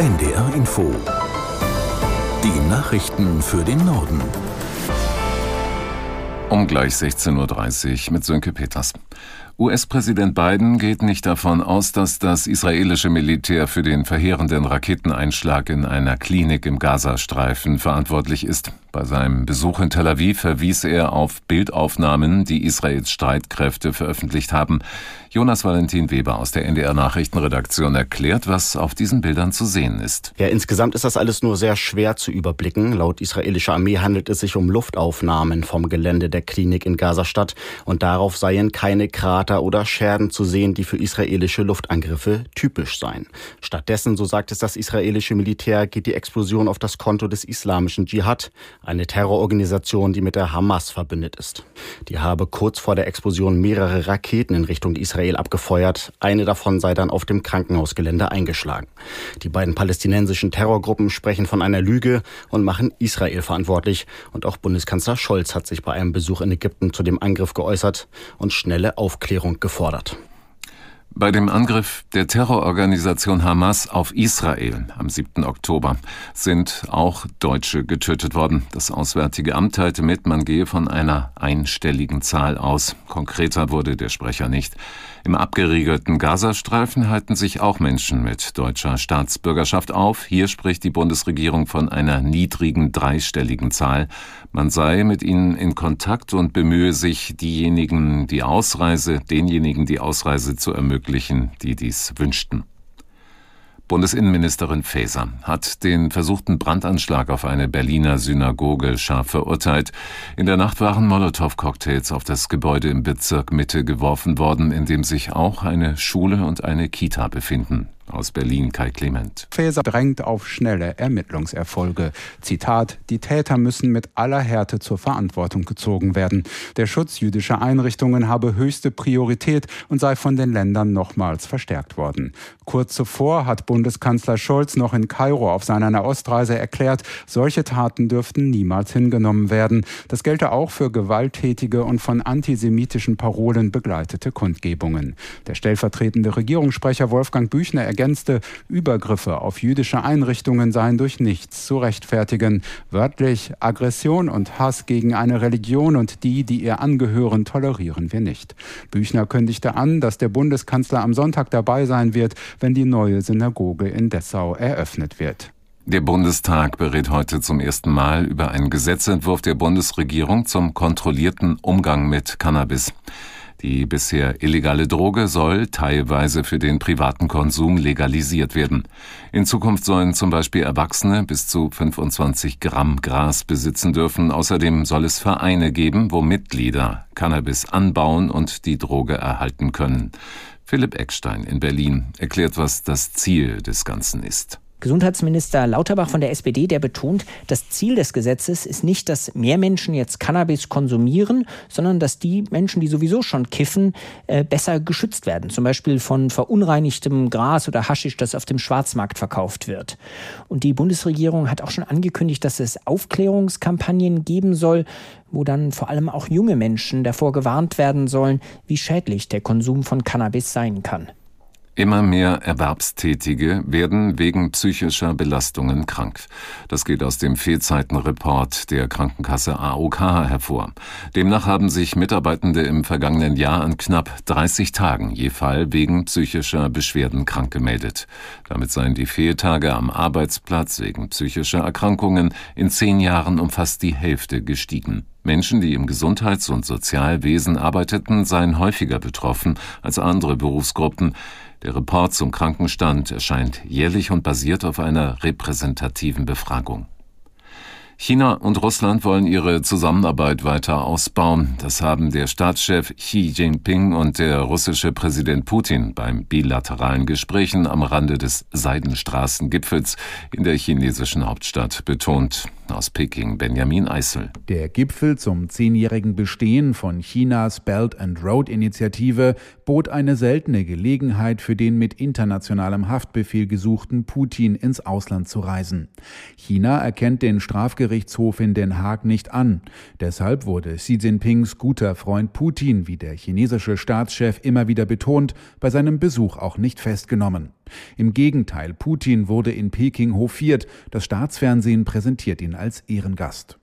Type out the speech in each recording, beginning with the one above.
NDR Info. Die Nachrichten für den Norden. Um gleich 16.30 Uhr mit Sönke Peters. US-Präsident Biden geht nicht davon aus, dass das israelische Militär für den verheerenden Raketeneinschlag in einer Klinik im Gazastreifen verantwortlich ist. Bei seinem Besuch in Tel Aviv verwies er auf Bildaufnahmen, die Israels Streitkräfte veröffentlicht haben. Jonas Valentin Weber aus der NDR Nachrichtenredaktion erklärt, was auf diesen Bildern zu sehen ist. Ja, insgesamt ist das alles nur sehr schwer zu überblicken. Laut israelischer Armee handelt es sich um Luftaufnahmen vom Gelände der Klinik in Gazastadt und darauf seien keine Krater oder Scherben zu sehen, die für israelische Luftangriffe typisch seien. Stattdessen, so sagt es das israelische Militär, geht die Explosion auf das Konto des islamischen Dschihad, eine Terrororganisation, die mit der Hamas verbündet ist. Die habe kurz vor der Explosion mehrere Raketen in Richtung Israel abgefeuert. Eine davon sei dann auf dem Krankenhausgelände eingeschlagen. Die beiden palästinensischen Terrorgruppen sprechen von einer Lüge und machen Israel verantwortlich. Und auch Bundeskanzler Scholz hat sich bei einem Besuch in Ägypten zu dem Angriff geäußert und schnelle Aufklärung gefordert. Bei dem Angriff der Terrororganisation Hamas auf Israel am 7. Oktober sind auch Deutsche getötet worden. Das Auswärtige Amt teilte mit, man gehe von einer einstelligen Zahl aus. Konkreter wurde der Sprecher nicht. Im abgeriegelten Gazastreifen halten sich auch Menschen mit deutscher Staatsbürgerschaft auf. Hier spricht die Bundesregierung von einer niedrigen dreistelligen Zahl. Man sei mit ihnen in Kontakt und bemühe sich, diejenigen, die Ausreise, denjenigen die Ausreise zu ermöglichen, die dies wünschten. Bundesinnenministerin Faeser hat den versuchten Brandanschlag auf eine Berliner Synagoge scharf verurteilt. In der Nacht waren Molotow-Cocktails auf das Gebäude im Bezirk Mitte geworfen worden, in dem sich auch eine Schule und eine Kita befinden. Aus Berlin Kai Clement. Faeser drängt auf schnelle Ermittlungserfolge. Zitat: Die Täter müssen mit aller Härte zur Verantwortung gezogen werden. Der Schutz jüdischer Einrichtungen habe höchste Priorität und sei von den Ländern nochmals verstärkt worden. Kurz zuvor hat Bundeskanzler Scholz noch in Kairo auf seiner Nahostreise erklärt, solche Taten dürften niemals hingenommen werden. Das gelte auch für gewalttätige und von antisemitischen Parolen begleitete Kundgebungen. Der stellvertretende Regierungssprecher Wolfgang Büchner ergänzte, Übergriffe auf jüdische Einrichtungen seien durch nichts zu rechtfertigen. Wörtlich, Aggression und Hass gegen eine Religion und die, die ihr angehören, tolerieren wir nicht. Büchner kündigte an, dass der Bundeskanzler am Sonntag dabei sein wird, wenn die neue Synagoge in Dessau eröffnet wird. Der Bundestag berät heute zum ersten Mal über einen Gesetzentwurf der Bundesregierung zum kontrollierten Umgang mit Cannabis. Die bisher illegale Droge soll teilweise für den privaten Konsum legalisiert werden. In Zukunft sollen zum Beispiel Erwachsene bis zu 25 Gramm Gras besitzen dürfen. Außerdem soll es Vereine geben, wo Mitglieder Cannabis anbauen und die Droge erhalten können. Philipp Eckstein in Berlin erklärt, was das Ziel des Ganzen ist. Gesundheitsminister Lauterbach von der SPD, der betont, das Ziel des Gesetzes ist nicht, dass mehr Menschen jetzt Cannabis konsumieren, sondern dass die Menschen, die sowieso schon kiffen, äh, besser geschützt werden. Zum Beispiel von verunreinigtem Gras oder Haschisch, das auf dem Schwarzmarkt verkauft wird. Und die Bundesregierung hat auch schon angekündigt, dass es Aufklärungskampagnen geben soll, wo dann vor allem auch junge Menschen davor gewarnt werden sollen, wie schädlich der Konsum von Cannabis sein kann. Immer mehr Erwerbstätige werden wegen psychischer Belastungen krank. Das geht aus dem Fehlzeitenreport der Krankenkasse AOK hervor. Demnach haben sich Mitarbeitende im vergangenen Jahr an knapp 30 Tagen je Fall wegen psychischer Beschwerden krank gemeldet. Damit seien die Fehltage am Arbeitsplatz wegen psychischer Erkrankungen in zehn Jahren um fast die Hälfte gestiegen. Menschen, die im Gesundheits- und Sozialwesen arbeiteten, seien häufiger betroffen als andere Berufsgruppen. Der Report zum Krankenstand erscheint jährlich und basiert auf einer repräsentativen Befragung. China und Russland wollen ihre Zusammenarbeit weiter ausbauen. Das haben der Staatschef Xi Jinping und der russische Präsident Putin beim bilateralen Gesprächen am Rande des Seidenstraßengipfels in der chinesischen Hauptstadt betont. Aus Peking Benjamin Eisel. Der Gipfel zum zehnjährigen Bestehen von Chinas Belt and Road Initiative bot eine seltene Gelegenheit für den mit internationalem Haftbefehl gesuchten Putin ins Ausland zu reisen. China erkennt den Strafgerichtshof in Den Haag nicht an. Deshalb wurde Xi Jinpings guter Freund Putin, wie der chinesische Staatschef immer wieder betont, bei seinem Besuch auch nicht festgenommen. Im Gegenteil, Putin wurde in Peking hofiert. Das Staatsfernsehen präsentiert ihn als Ehrengast.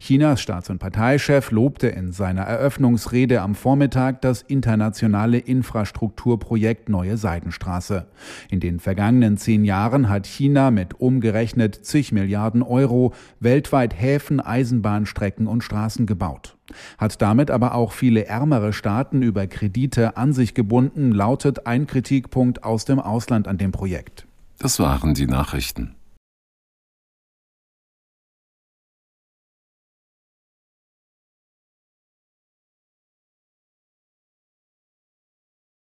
Chinas Staats- und Parteichef lobte in seiner Eröffnungsrede am Vormittag das internationale Infrastrukturprojekt Neue Seidenstraße. In den vergangenen zehn Jahren hat China mit umgerechnet zig Milliarden Euro weltweit Häfen, Eisenbahnstrecken und Straßen gebaut. Hat damit aber auch viele ärmere Staaten über Kredite an sich gebunden, lautet ein Kritikpunkt aus dem Ausland an dem Projekt. Das waren die Nachrichten.